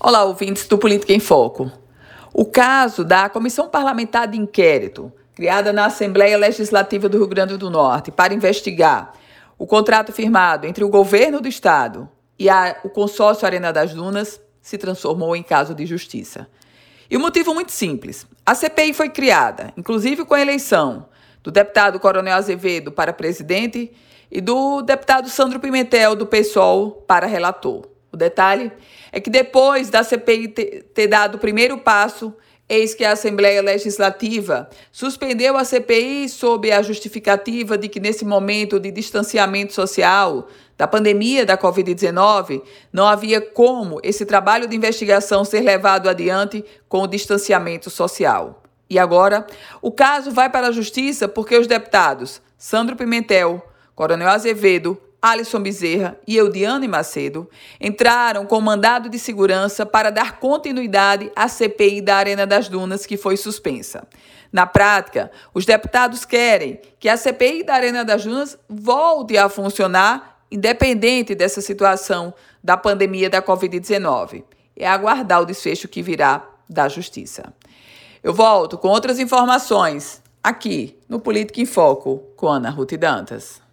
Olá, ouvintes do Política em Foco. O caso da Comissão Parlamentar de Inquérito, criada na Assembleia Legislativa do Rio Grande do Norte para investigar o contrato firmado entre o governo do estado e a, o consórcio Arena das Dunas, se transformou em caso de justiça. E o motivo muito simples. A CPI foi criada, inclusive com a eleição do deputado Coronel Azevedo para presidente e do deputado Sandro Pimentel, do PSOL, para relator. O detalhe é que depois da CPI ter dado o primeiro passo, eis que a Assembleia Legislativa suspendeu a CPI sob a justificativa de que, nesse momento de distanciamento social da pandemia da Covid-19, não havia como esse trabalho de investigação ser levado adiante com o distanciamento social. E agora, o caso vai para a Justiça porque os deputados Sandro Pimentel, Coronel Azevedo, Alisson Bezerra e Eudiane Macedo entraram com mandado de segurança para dar continuidade à CPI da Arena das Dunas, que foi suspensa. Na prática, os deputados querem que a CPI da Arena das Dunas volte a funcionar, independente dessa situação da pandemia da Covid-19. É aguardar o desfecho que virá da Justiça. Eu volto com outras informações aqui no Política em Foco com Ana Ruth Dantas.